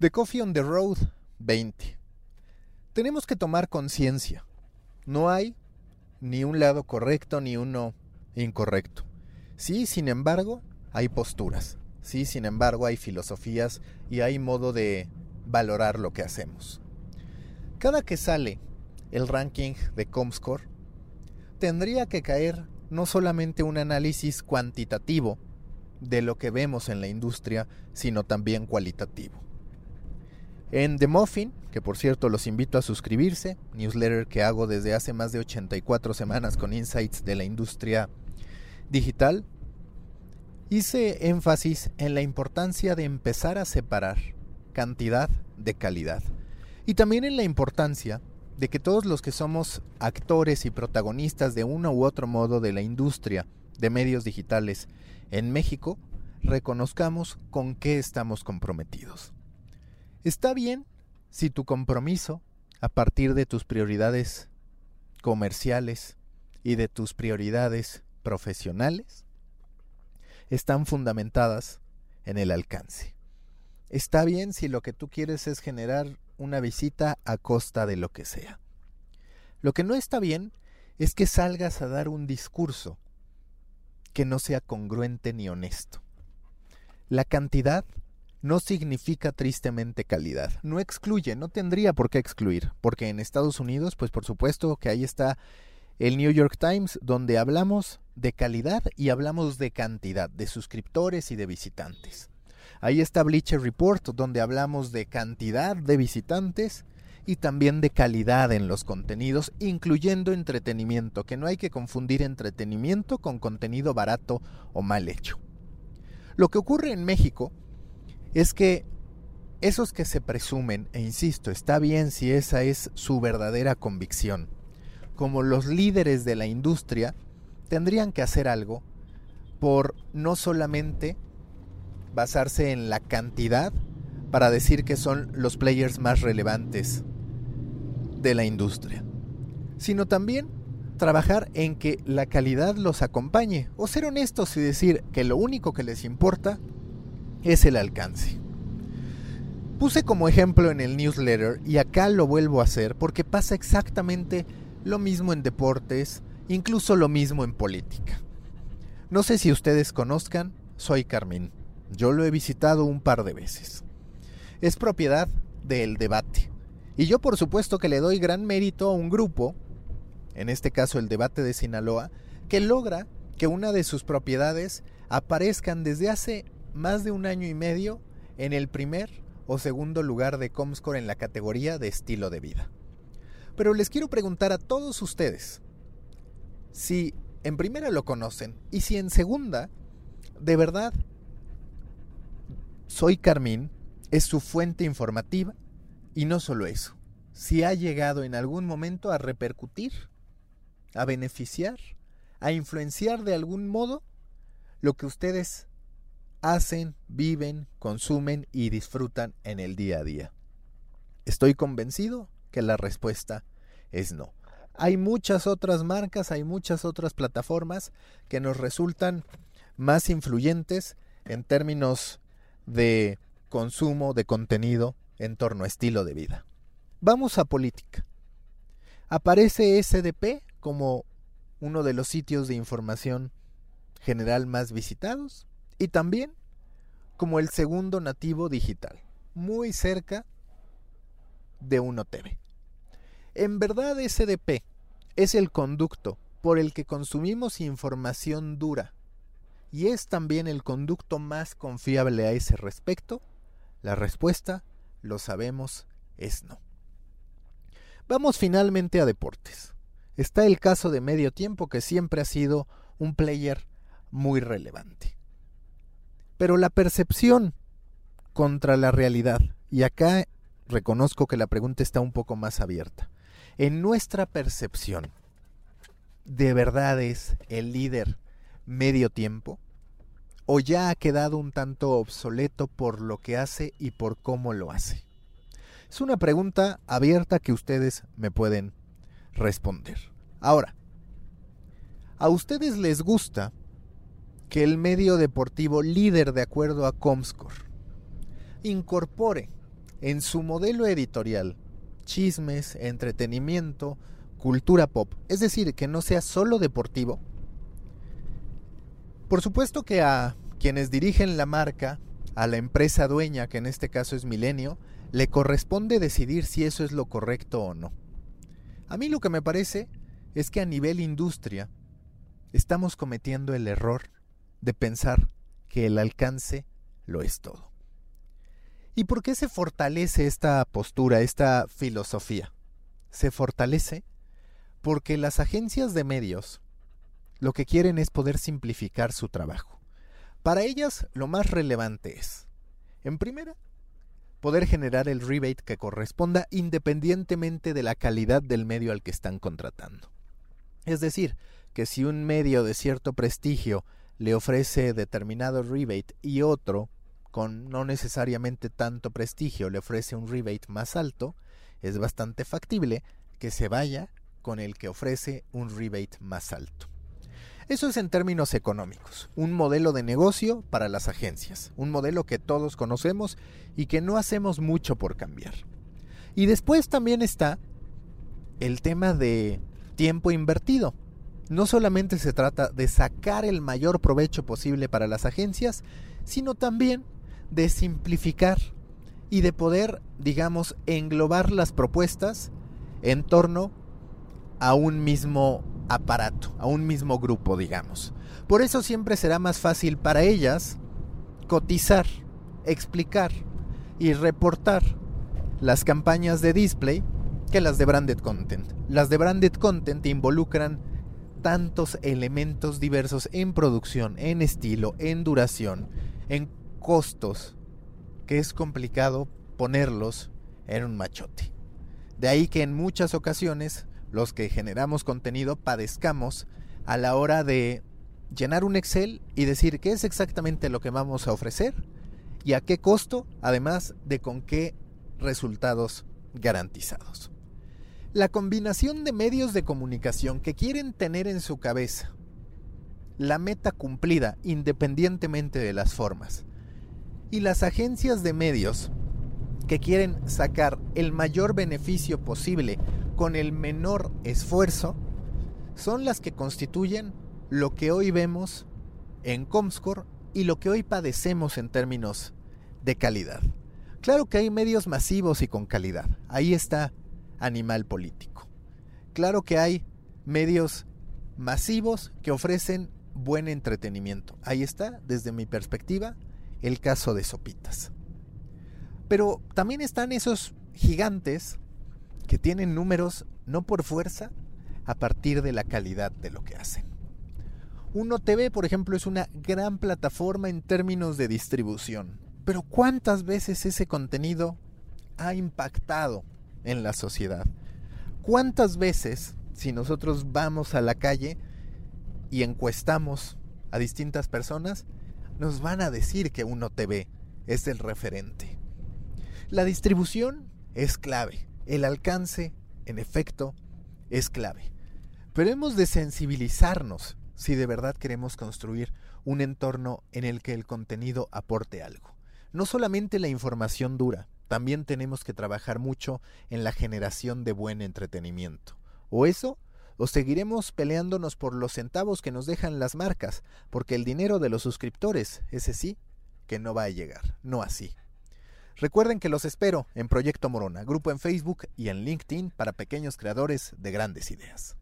The Coffee on the Road 20. Tenemos que tomar conciencia. No hay ni un lado correcto ni uno incorrecto. Sí, sin embargo, hay posturas. Sí, sin embargo, hay filosofías y hay modo de valorar lo que hacemos. Cada que sale el ranking de Comscore, tendría que caer no solamente un análisis cuantitativo de lo que vemos en la industria, sino también cualitativo. En The Muffin, que por cierto los invito a suscribirse, newsletter que hago desde hace más de 84 semanas con insights de la industria digital, hice énfasis en la importancia de empezar a separar cantidad de calidad y también en la importancia de que todos los que somos actores y protagonistas de uno u otro modo de la industria de medios digitales en México reconozcamos con qué estamos comprometidos. Está bien si tu compromiso, a partir de tus prioridades comerciales y de tus prioridades profesionales, están fundamentadas en el alcance. Está bien si lo que tú quieres es generar una visita a costa de lo que sea. Lo que no está bien es que salgas a dar un discurso que no sea congruente ni honesto. La cantidad no significa tristemente calidad. No excluye, no tendría por qué excluir, porque en Estados Unidos, pues por supuesto que ahí está el New York Times, donde hablamos de calidad y hablamos de cantidad, de suscriptores y de visitantes. Ahí está Bleacher Report, donde hablamos de cantidad de visitantes y también de calidad en los contenidos, incluyendo entretenimiento, que no hay que confundir entretenimiento con contenido barato o mal hecho. Lo que ocurre en México es que esos que se presumen, e insisto, está bien si esa es su verdadera convicción, como los líderes de la industria, tendrían que hacer algo por no solamente basarse en la cantidad para decir que son los players más relevantes de la industria, sino también trabajar en que la calidad los acompañe o ser honestos y decir que lo único que les importa es el alcance. Puse como ejemplo en el newsletter y acá lo vuelvo a hacer porque pasa exactamente lo mismo en deportes, incluso lo mismo en política. No sé si ustedes conozcan, soy Carmen. Yo lo he visitado un par de veces. Es propiedad del debate. Y yo por supuesto que le doy gran mérito a un grupo, en este caso el debate de Sinaloa, que logra que una de sus propiedades aparezcan desde hace más de un año y medio en el primer o segundo lugar de Comscore en la categoría de estilo de vida. Pero les quiero preguntar a todos ustedes si en primera lo conocen y si en segunda, de verdad, Soy Carmín es su fuente informativa y no solo eso, si ha llegado en algún momento a repercutir, a beneficiar, a influenciar de algún modo lo que ustedes hacen, viven, consumen y disfrutan en el día a día? Estoy convencido que la respuesta es no. Hay muchas otras marcas, hay muchas otras plataformas que nos resultan más influyentes en términos de consumo de contenido en torno a estilo de vida. Vamos a política. Aparece SDP como uno de los sitios de información general más visitados y también como el segundo nativo digital, muy cerca de Uno TV. En verdad SDP es el conducto por el que consumimos información dura y es también el conducto más confiable a ese respecto. La respuesta, lo sabemos, es no. Vamos finalmente a deportes. Está el caso de medio tiempo que siempre ha sido un player muy relevante. Pero la percepción contra la realidad, y acá reconozco que la pregunta está un poco más abierta, en nuestra percepción, ¿de verdad es el líder medio tiempo? ¿O ya ha quedado un tanto obsoleto por lo que hace y por cómo lo hace? Es una pregunta abierta que ustedes me pueden responder. Ahora, ¿a ustedes les gusta que el medio deportivo líder de acuerdo a Comscore incorpore en su modelo editorial chismes, entretenimiento, cultura pop, es decir, que no sea solo deportivo, por supuesto que a quienes dirigen la marca, a la empresa dueña, que en este caso es Milenio, le corresponde decidir si eso es lo correcto o no. A mí lo que me parece es que a nivel industria estamos cometiendo el error de pensar que el alcance lo es todo. ¿Y por qué se fortalece esta postura, esta filosofía? Se fortalece porque las agencias de medios lo que quieren es poder simplificar su trabajo. Para ellas lo más relevante es, en primera, poder generar el rebate que corresponda independientemente de la calidad del medio al que están contratando. Es decir, que si un medio de cierto prestigio le ofrece determinado rebate y otro, con no necesariamente tanto prestigio, le ofrece un rebate más alto, es bastante factible que se vaya con el que ofrece un rebate más alto. Eso es en términos económicos, un modelo de negocio para las agencias, un modelo que todos conocemos y que no hacemos mucho por cambiar. Y después también está el tema de tiempo invertido. No solamente se trata de sacar el mayor provecho posible para las agencias, sino también de simplificar y de poder, digamos, englobar las propuestas en torno a un mismo aparato, a un mismo grupo, digamos. Por eso siempre será más fácil para ellas cotizar, explicar y reportar las campañas de display que las de branded content. Las de branded content involucran tantos elementos diversos en producción, en estilo, en duración, en costos, que es complicado ponerlos en un machote. De ahí que en muchas ocasiones los que generamos contenido padezcamos a la hora de llenar un Excel y decir qué es exactamente lo que vamos a ofrecer y a qué costo, además de con qué resultados garantizados. La combinación de medios de comunicación que quieren tener en su cabeza la meta cumplida independientemente de las formas y las agencias de medios que quieren sacar el mayor beneficio posible con el menor esfuerzo son las que constituyen lo que hoy vemos en Comscore y lo que hoy padecemos en términos de calidad. Claro que hay medios masivos y con calidad. Ahí está Animal Político. Claro que hay medios masivos que ofrecen buen entretenimiento. Ahí está, desde mi perspectiva, el caso de Sopitas. Pero también están esos gigantes que tienen números no por fuerza, a partir de la calidad de lo que hacen. Uno TV, por ejemplo, es una gran plataforma en términos de distribución. Pero ¿cuántas veces ese contenido ha impactado en la sociedad? ¿Cuántas veces, si nosotros vamos a la calle y encuestamos a distintas personas, nos van a decir que Uno TV es el referente? La distribución es clave. El alcance, en efecto, es clave. Pero hemos de sensibilizarnos si de verdad queremos construir un entorno en el que el contenido aporte algo. No solamente la información dura, también tenemos que trabajar mucho en la generación de buen entretenimiento. O eso, o seguiremos peleándonos por los centavos que nos dejan las marcas, porque el dinero de los suscriptores, ese sí, que no va a llegar, no así. Recuerden que los espero en Proyecto Morona, grupo en Facebook y en LinkedIn para pequeños creadores de grandes ideas.